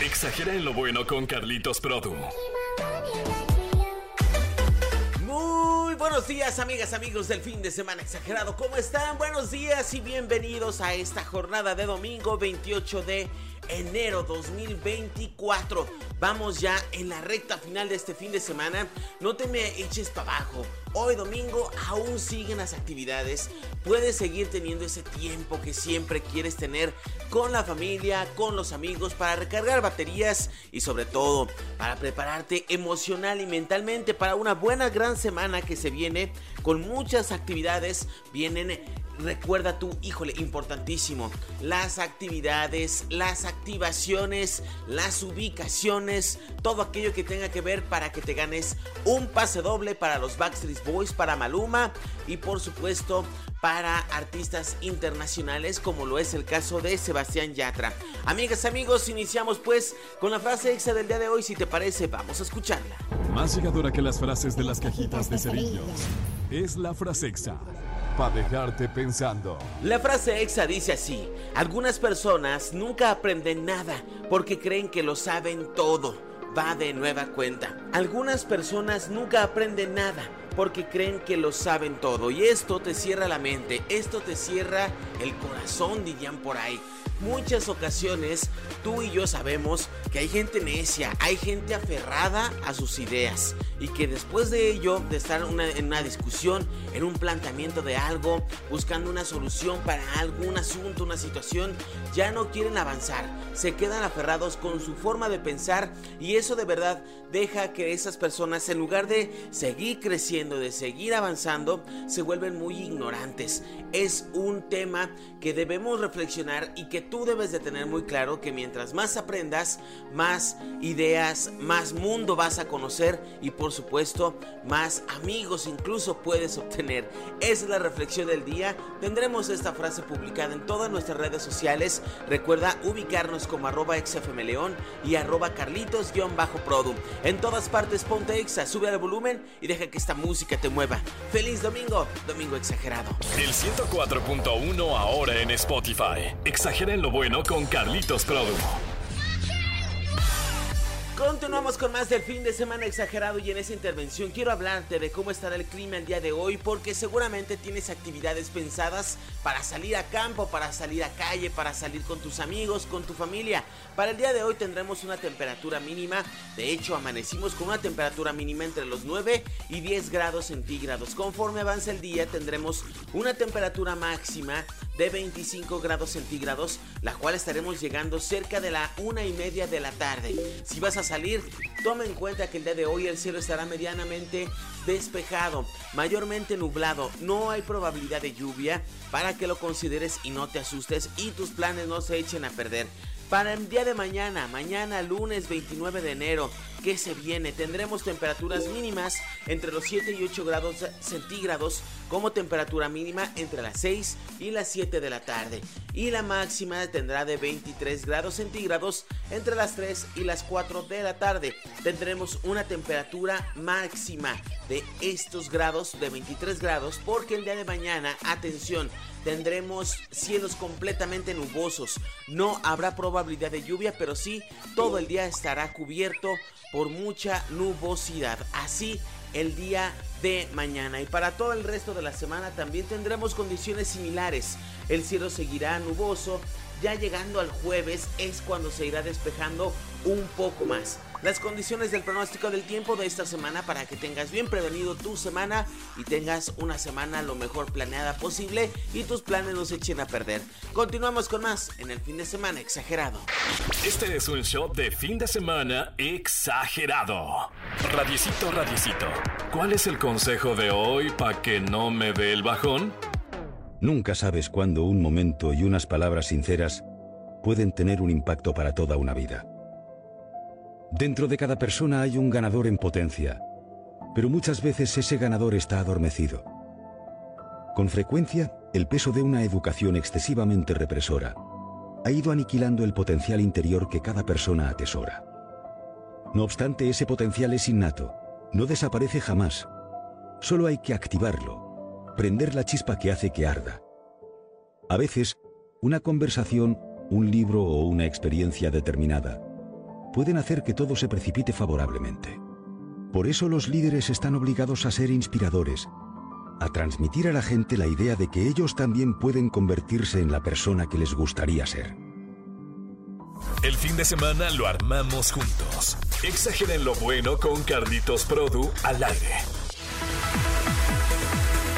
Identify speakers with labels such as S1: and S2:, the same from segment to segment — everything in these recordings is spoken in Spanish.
S1: Exagera en lo bueno con Carlitos Produ.
S2: Muy buenos días, amigas, amigos del fin de semana exagerado. ¿Cómo están? Buenos días y bienvenidos a esta jornada de domingo 28 de enero 2024. Vamos ya en la recta final de este fin de semana. No te me eches para abajo. Hoy domingo aún siguen las actividades. Puedes seguir teniendo ese tiempo que siempre quieres tener con la familia, con los amigos, para recargar baterías y sobre todo para prepararte emocional y mentalmente para una buena gran semana que se viene con muchas actividades. Vienen recuerda tú, híjole, importantísimo, las actividades, las activaciones, las ubicaciones, todo aquello que tenga que ver para que te ganes un pase doble para los Backstreet Boys, para Maluma y por supuesto para artistas internacionales como lo es el caso de Sebastián Yatra. Amigas, amigos, iniciamos pues con la frase exa del día de hoy, si te parece, vamos a escucharla.
S1: Más llegadora que las frases de las cajitas de cerillos es la frase exa para dejarte pensando.
S2: La frase exa dice así, algunas personas nunca aprenden nada porque creen que lo saben todo. Va de nueva cuenta. Algunas personas nunca aprenden nada porque creen que lo saben todo y esto te cierra la mente, esto te cierra el corazón, dirían por ahí muchas ocasiones tú y yo sabemos que hay gente necia, hay gente aferrada a sus ideas y que después de ello, de estar en una discusión, en un planteamiento de algo, buscando una solución para algún asunto, una situación, ya no quieren avanzar, se quedan aferrados con su forma de pensar y eso de verdad deja que esas personas en lugar de seguir creciendo, de seguir avanzando, se vuelven muy ignorantes. Es un tema que debemos reflexionar y que tú debes de tener muy claro que mientras más aprendas, más ideas, más mundo vas a conocer y por supuesto más amigos incluso puedes obtener. Esa es la reflexión del día. Tendremos esta frase publicada en todas nuestras redes sociales. Recuerda ubicarnos como arroba xfmleón y arroba carlitos-produ. En todas partes ponte exa, sube al volumen y deja que esta música te mueva. Feliz domingo, domingo exagerado.
S1: El 104.1 ahora en Spotify. Exagera lo bueno con Carlitos Produ.
S2: Continuamos con más del fin de semana exagerado y en esa intervención quiero hablarte de cómo estará el clima el día de hoy porque seguramente tienes actividades pensadas para salir a campo, para salir a calle, para salir con tus amigos, con tu familia. Para el día de hoy tendremos una temperatura mínima, de hecho amanecimos con una temperatura mínima entre los 9 y 10 grados centígrados. Conforme avanza el día tendremos una temperatura máxima de 25 grados centígrados, la cual estaremos llegando cerca de la una y media de la tarde. Si vas a salir, toma en cuenta que el día de hoy el cielo estará medianamente despejado, mayormente nublado, no hay probabilidad de lluvia para que lo consideres y no te asustes y tus planes no se echen a perder. Para el día de mañana, mañana lunes 29 de enero, que se viene, tendremos temperaturas mínimas entre los 7 y 8 grados centígrados, como temperatura mínima entre las 6 y las 7 de la tarde. Y la máxima tendrá de 23 grados centígrados entre las 3 y las 4 de la tarde. Tendremos una temperatura máxima de estos grados, de 23 grados, porque el día de mañana, atención, tendremos cielos completamente nubosos. No habrá probabilidad de lluvia, pero sí todo el día estará cubierto por mucha nubosidad. Así el día de mañana. Y para todo el resto de la semana también tendremos condiciones similares. El cielo seguirá nuboso. Ya llegando al jueves es cuando se irá despejando un poco más las condiciones del pronóstico del tiempo de esta semana para que tengas bien prevenido tu semana y tengas una semana lo mejor planeada posible y tus planes no se echen a perder. Continuamos con más en el fin de semana exagerado.
S1: Este es un show de fin de semana exagerado. Radicito, radicito. ¿Cuál es el consejo de hoy para que no me dé el bajón?
S3: Nunca sabes cuándo un momento y unas palabras sinceras pueden tener un impacto para toda una vida. Dentro de cada persona hay un ganador en potencia, pero muchas veces ese ganador está adormecido. Con frecuencia, el peso de una educación excesivamente represora ha ido aniquilando el potencial interior que cada persona atesora. No obstante, ese potencial es innato, no desaparece jamás. Solo hay que activarlo, prender la chispa que hace que arda. A veces, una conversación, un libro o una experiencia determinada pueden hacer que todo se precipite favorablemente. Por eso los líderes están obligados a ser inspiradores, a transmitir a la gente la idea de que ellos también pueden convertirse en la persona que les gustaría ser.
S1: El fin de semana lo armamos juntos. Exageren lo bueno con Carlitos Produ al aire.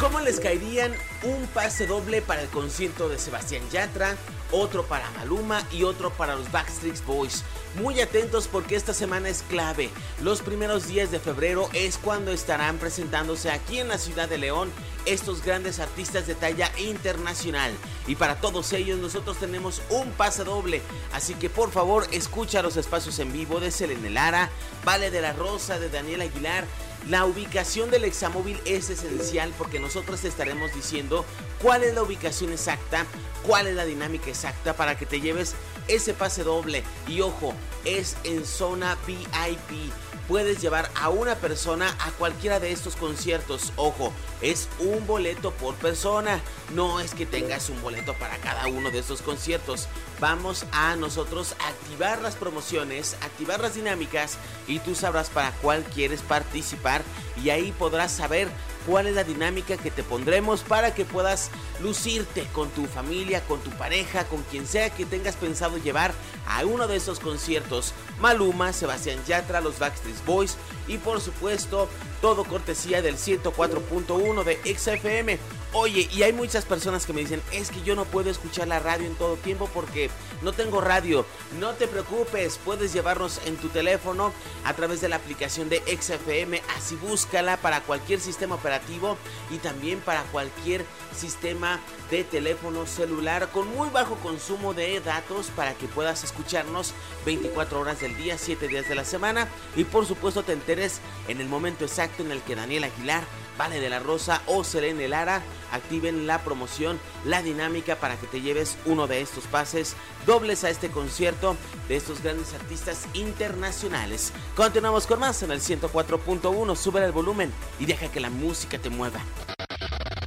S2: ¿Cómo les caerían un pase doble para el concierto de Sebastián Yatra, otro para Maluma y otro para los Backstreet Boys? Muy atentos porque esta semana es clave. Los primeros días de febrero es cuando estarán presentándose aquí en la ciudad de León estos grandes artistas de talla internacional. Y para todos ellos nosotros tenemos un pase doble. Así que por favor escucha los espacios en vivo de Selene Lara, Vale de la Rosa, de Daniel Aguilar. La ubicación del examóvil es esencial porque nosotros te estaremos diciendo cuál es la ubicación exacta, cuál es la dinámica exacta para que te lleves ese pase doble. Y ojo, es en zona VIP puedes llevar a una persona a cualquiera de estos conciertos. Ojo, es un boleto por persona. No es que tengas un boleto para cada uno de estos conciertos. Vamos a nosotros activar las promociones, activar las dinámicas y tú sabrás para cuál quieres participar y ahí podrás saber cuál es la dinámica que te pondremos para que puedas lucirte con tu familia, con tu pareja, con quien sea que tengas pensado llevar a uno de esos conciertos. Maluma, Sebastián Yatra, los Backstreet Boys y por supuesto todo cortesía del 104.1 de XFM. Oye, y hay muchas personas que me dicen, es que yo no puedo escuchar la radio en todo tiempo porque no tengo radio. No te preocupes, puedes llevarnos en tu teléfono a través de la aplicación de XFM, así búscala para cualquier sistema operativo y también para cualquier sistema de teléfono celular con muy bajo consumo de datos para que puedas escucharnos 24 horas del día, 7 días de la semana y por supuesto te enteres en el momento exacto en el que Daniel Aguilar Vale de la Rosa o Selene Lara activen la promoción, la dinámica para que te lleves uno de estos pases dobles a este concierto de estos grandes artistas internacionales. Continuamos con más en el 104.1, sube el volumen y deja que la música te mueva.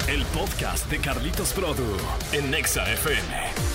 S1: El podcast de Carlitos Produ en Nexa FM.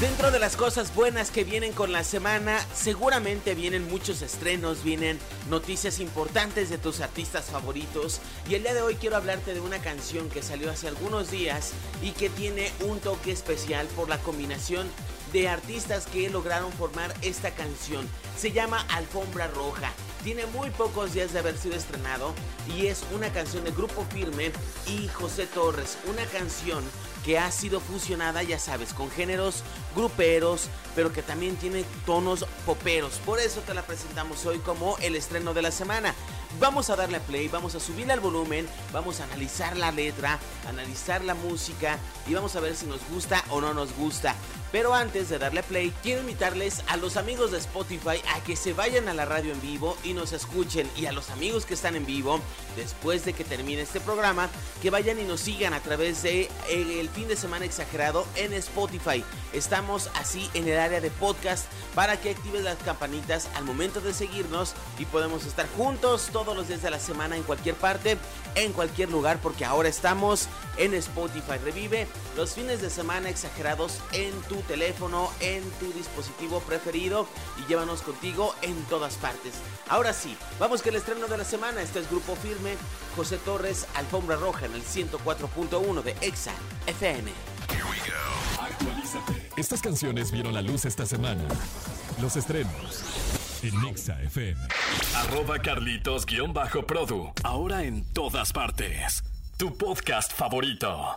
S2: Dentro de las cosas buenas que vienen con la semana, seguramente vienen muchos estrenos, vienen noticias importantes de tus artistas favoritos. Y el día de hoy quiero hablarte de una canción que salió hace algunos días y que tiene un toque especial por la combinación de artistas que lograron formar esta canción. Se llama Alfombra Roja. Tiene muy pocos días de haber sido estrenado y es una canción de Grupo Firme y José Torres. Una canción que ha sido fusionada, ya sabes, con géneros gruperos, pero que también tiene tonos poperos. Por eso te la presentamos hoy como el estreno de la semana. Vamos a darle play, vamos a subirle al volumen, vamos a analizar la letra, analizar la música y vamos a ver si nos gusta o no nos gusta. Pero antes de darle play, quiero invitarles a los amigos de Spotify a que se vayan a la radio en vivo y nos escuchen. Y a los amigos que están en vivo, después de que termine este programa, que vayan y nos sigan a través de eh, el fin de semana exagerado en Spotify. Estamos así en el área de podcast para que actives las campanitas al momento de seguirnos y podemos estar juntos todos los días de la semana en cualquier parte, en cualquier lugar, porque ahora estamos en Spotify. Revive los fines de semana exagerados en tu teléfono, en tu dispositivo preferido y llévanos contigo en todas partes. Ahora sí, vamos que el estreno de la semana, este es Grupo Firme, José Torres, Alfombra Roja en el 104.1 de Exa FM.
S1: Estas canciones vieron la luz esta semana. Los estrenos en Exa FM. Arroba Carlitos-Produ. Ahora en todas partes. Tu podcast favorito.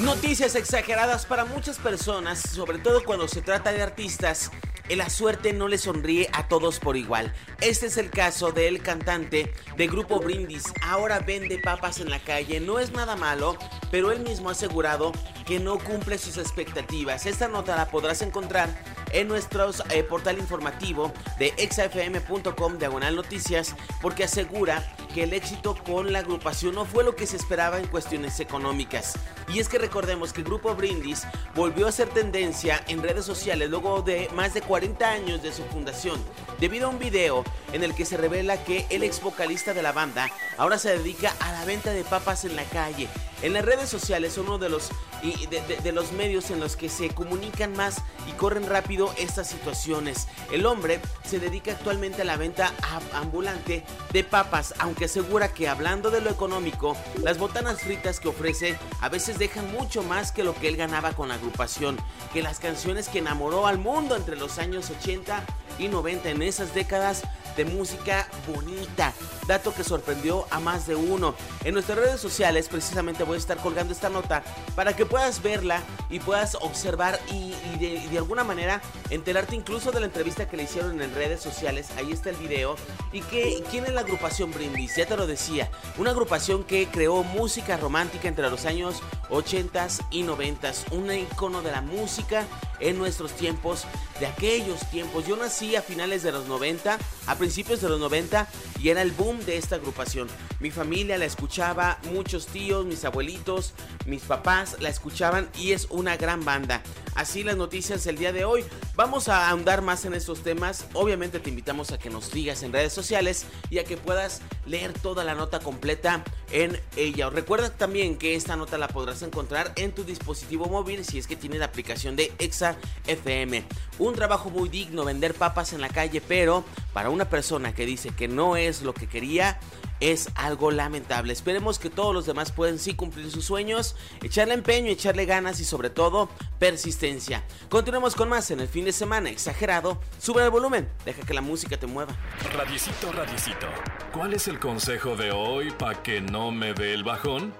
S2: Noticias exageradas para muchas personas, sobre todo cuando se trata de artistas. La suerte no le sonríe a todos por igual. Este es el caso del cantante de Grupo Brindis. Ahora vende papas en la calle. No es nada malo, pero él mismo ha asegurado que no cumple sus expectativas. Esta nota la podrás encontrar en nuestro eh, portal informativo de exafm.com diagonal noticias porque asegura que el éxito con la agrupación no fue lo que se esperaba en cuestiones económicas. Y es que recordemos que el grupo Brindis volvió a ser tendencia en redes sociales luego de más de 40 años de su fundación, debido a un video en el que se revela que el ex vocalista de la banda ahora se dedica a la venta de papas en la calle. En las redes sociales uno de los, de, los medios en los que se comunican más y corren rápido estas situaciones. El hombre se dedica actualmente a la venta ambulante de papas, aunque asegura que hablando de lo económico, las botanas fritas que ofrece a veces dejan mucho más que lo que él ganaba con la agrupación, que las canciones que enamoró al mundo entre los años 80 y 90 en esas décadas de música bonita. Dato que sorprendió a más de uno. En nuestras redes sociales precisamente voy a estar colgando esta nota para que puedas verla y puedas observar y, de, alguna manera enterarte incluso de la entrevista que le hicieron en redes sociales. Ahí está el video. ¿Y que, quién es la agrupación Brindis? Ya te lo decía. Una agrupación que creó música romántica entre los años 80 y 90. Un icono de la música en nuestros tiempos, de aquellos tiempos. Yo nací a finales de los 90, a principios de los 90 y era el boom de esta agrupación. Mi familia la escuchaba, muchos tíos, mis abuelitos, mis papás la escuchaban y es una gran banda. Así las noticias el día de hoy. Vamos a ahondar más en estos temas. Obviamente te invitamos a que nos sigas en redes sociales y a que puedas leer toda la nota completa en ella. Recuerda también que esta nota la podrás encontrar en tu dispositivo móvil si es que tiene la aplicación de Exa FM. Un trabajo muy digno vender papas en la calle, pero para una persona que dice que no es lo que quería, es algo lamentable. Esperemos que todos los demás puedan sí cumplir sus sueños, echarle empeño, echarle ganas y sobre todo persistencia. Continuemos con más en el fin de semana exagerado. Sube el volumen, deja que la música te mueva.
S1: Radiecito, radiecito. ¿Cuál es el consejo de hoy para que no me dé el bajón?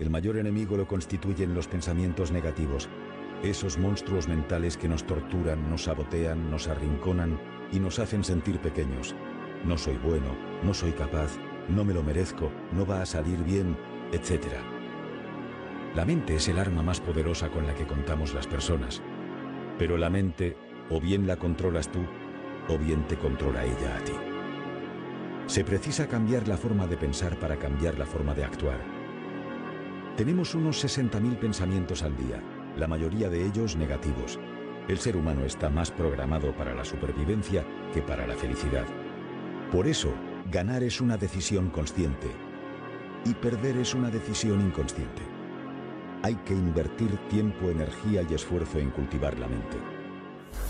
S3: El mayor enemigo lo constituyen los pensamientos negativos. Esos monstruos mentales que nos torturan, nos sabotean, nos arrinconan y nos hacen sentir pequeños. No soy bueno, no soy capaz, no me lo merezco, no va a salir bien, etc. La mente es el arma más poderosa con la que contamos las personas. Pero la mente, o bien la controlas tú, o bien te controla ella a ti. Se precisa cambiar la forma de pensar para cambiar la forma de actuar. Tenemos unos 60.000 pensamientos al día, la mayoría de ellos negativos. El ser humano está más programado para la supervivencia que para la felicidad. Por eso, Ganar es una decisión consciente y perder es una decisión inconsciente. Hay que invertir tiempo, energía y esfuerzo en cultivar la mente.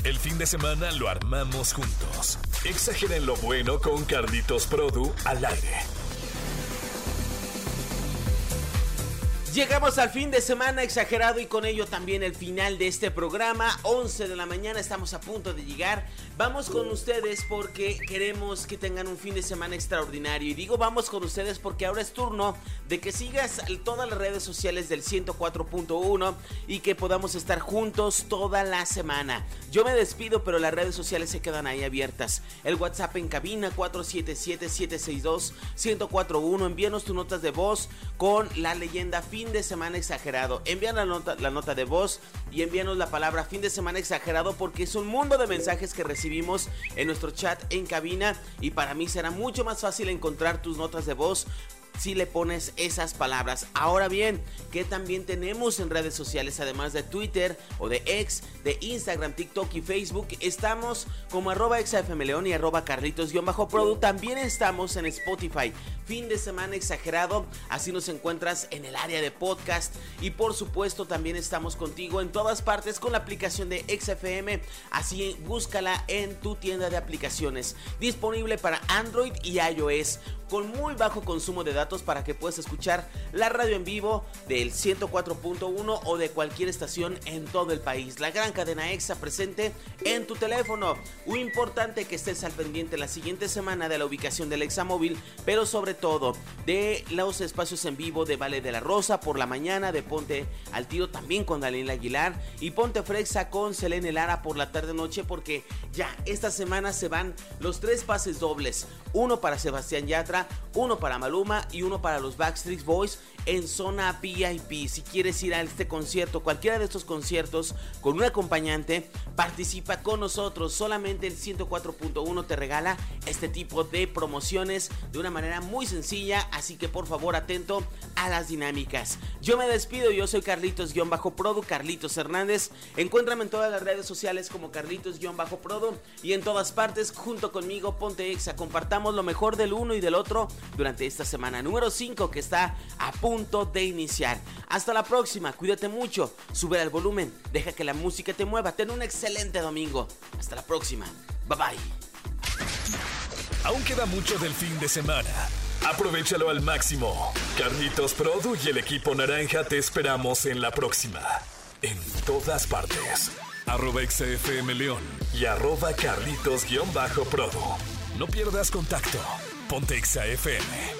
S1: El fin de semana lo armamos juntos. Exageren lo bueno con Carlitos Produ al aire.
S2: Llegamos al fin de semana exagerado y con ello también el final de este programa. 11 de la mañana estamos a punto de llegar. Vamos con ustedes porque queremos que tengan un fin de semana extraordinario. Y digo vamos con ustedes porque ahora es turno de que sigas todas las redes sociales del 104.1 y que podamos estar juntos toda la semana. Yo me despido, pero las redes sociales se quedan ahí abiertas. El WhatsApp en cabina 477-762-1041. Envíanos tus notas de voz con la leyenda fin de semana exagerado. Envían la nota, la nota de voz y envíanos la palabra fin de semana exagerado porque es un mundo de mensajes que recibimos en nuestro chat en cabina y para mí será mucho más fácil encontrar tus notas de voz si le pones esas palabras. Ahora bien, que también tenemos en redes sociales, además de Twitter o de X, de Instagram, TikTok y Facebook, estamos como arroba exafmleón y arroba carlitos-produ. También estamos en Spotify. Fin de semana exagerado, así nos encuentras en el área de podcast. Y por supuesto, también estamos contigo en todas partes con la aplicación de XFM. Así búscala en tu tienda de aplicaciones. Disponible para Android y iOS con muy bajo consumo de datos para que puedas escuchar la radio en vivo del 104.1 o de cualquier estación en todo el país. La gran cadena EXA presente en tu teléfono. Muy importante que estés al pendiente la siguiente semana de la ubicación del EXA móvil, pero sobre todo de los espacios en vivo de Vale de la Rosa por la mañana, de Ponte al Tiro también con Daniel Aguilar y Ponte Frexa con Selene Lara por la tarde noche porque ya esta semana se van los tres pases dobles, uno para Sebastián Yatra, uno para Maluma y uno para los Backstreet Boys en zona VIP. Si quieres ir a este concierto, cualquiera de estos conciertos con un acompañante, participa con nosotros. Solamente el 104.1 te regala este tipo de promociones de una manera muy sencilla, así que por favor atento a las dinámicas. Yo me despido, yo soy Carlitos-Prodo, Carlitos Hernández. Encuéntrame en todas las redes sociales como Carlitos-Prodo y en todas partes junto conmigo Ponte Exa. Compartamos lo mejor del uno y del otro durante esta semana número 5 que está a punto de iniciar. Hasta la próxima, cuídate mucho, sube el volumen, deja que la música te mueva. Ten un excelente domingo. Hasta la próxima. Bye bye.
S1: Aún queda mucho del fin de semana. Aprovechalo al máximo. Carlitos Produ y el equipo naranja te esperamos en la próxima. En todas partes. Arroba XFM León y arroba Carlitos-Produ. No pierdas contacto. Ponte XFM.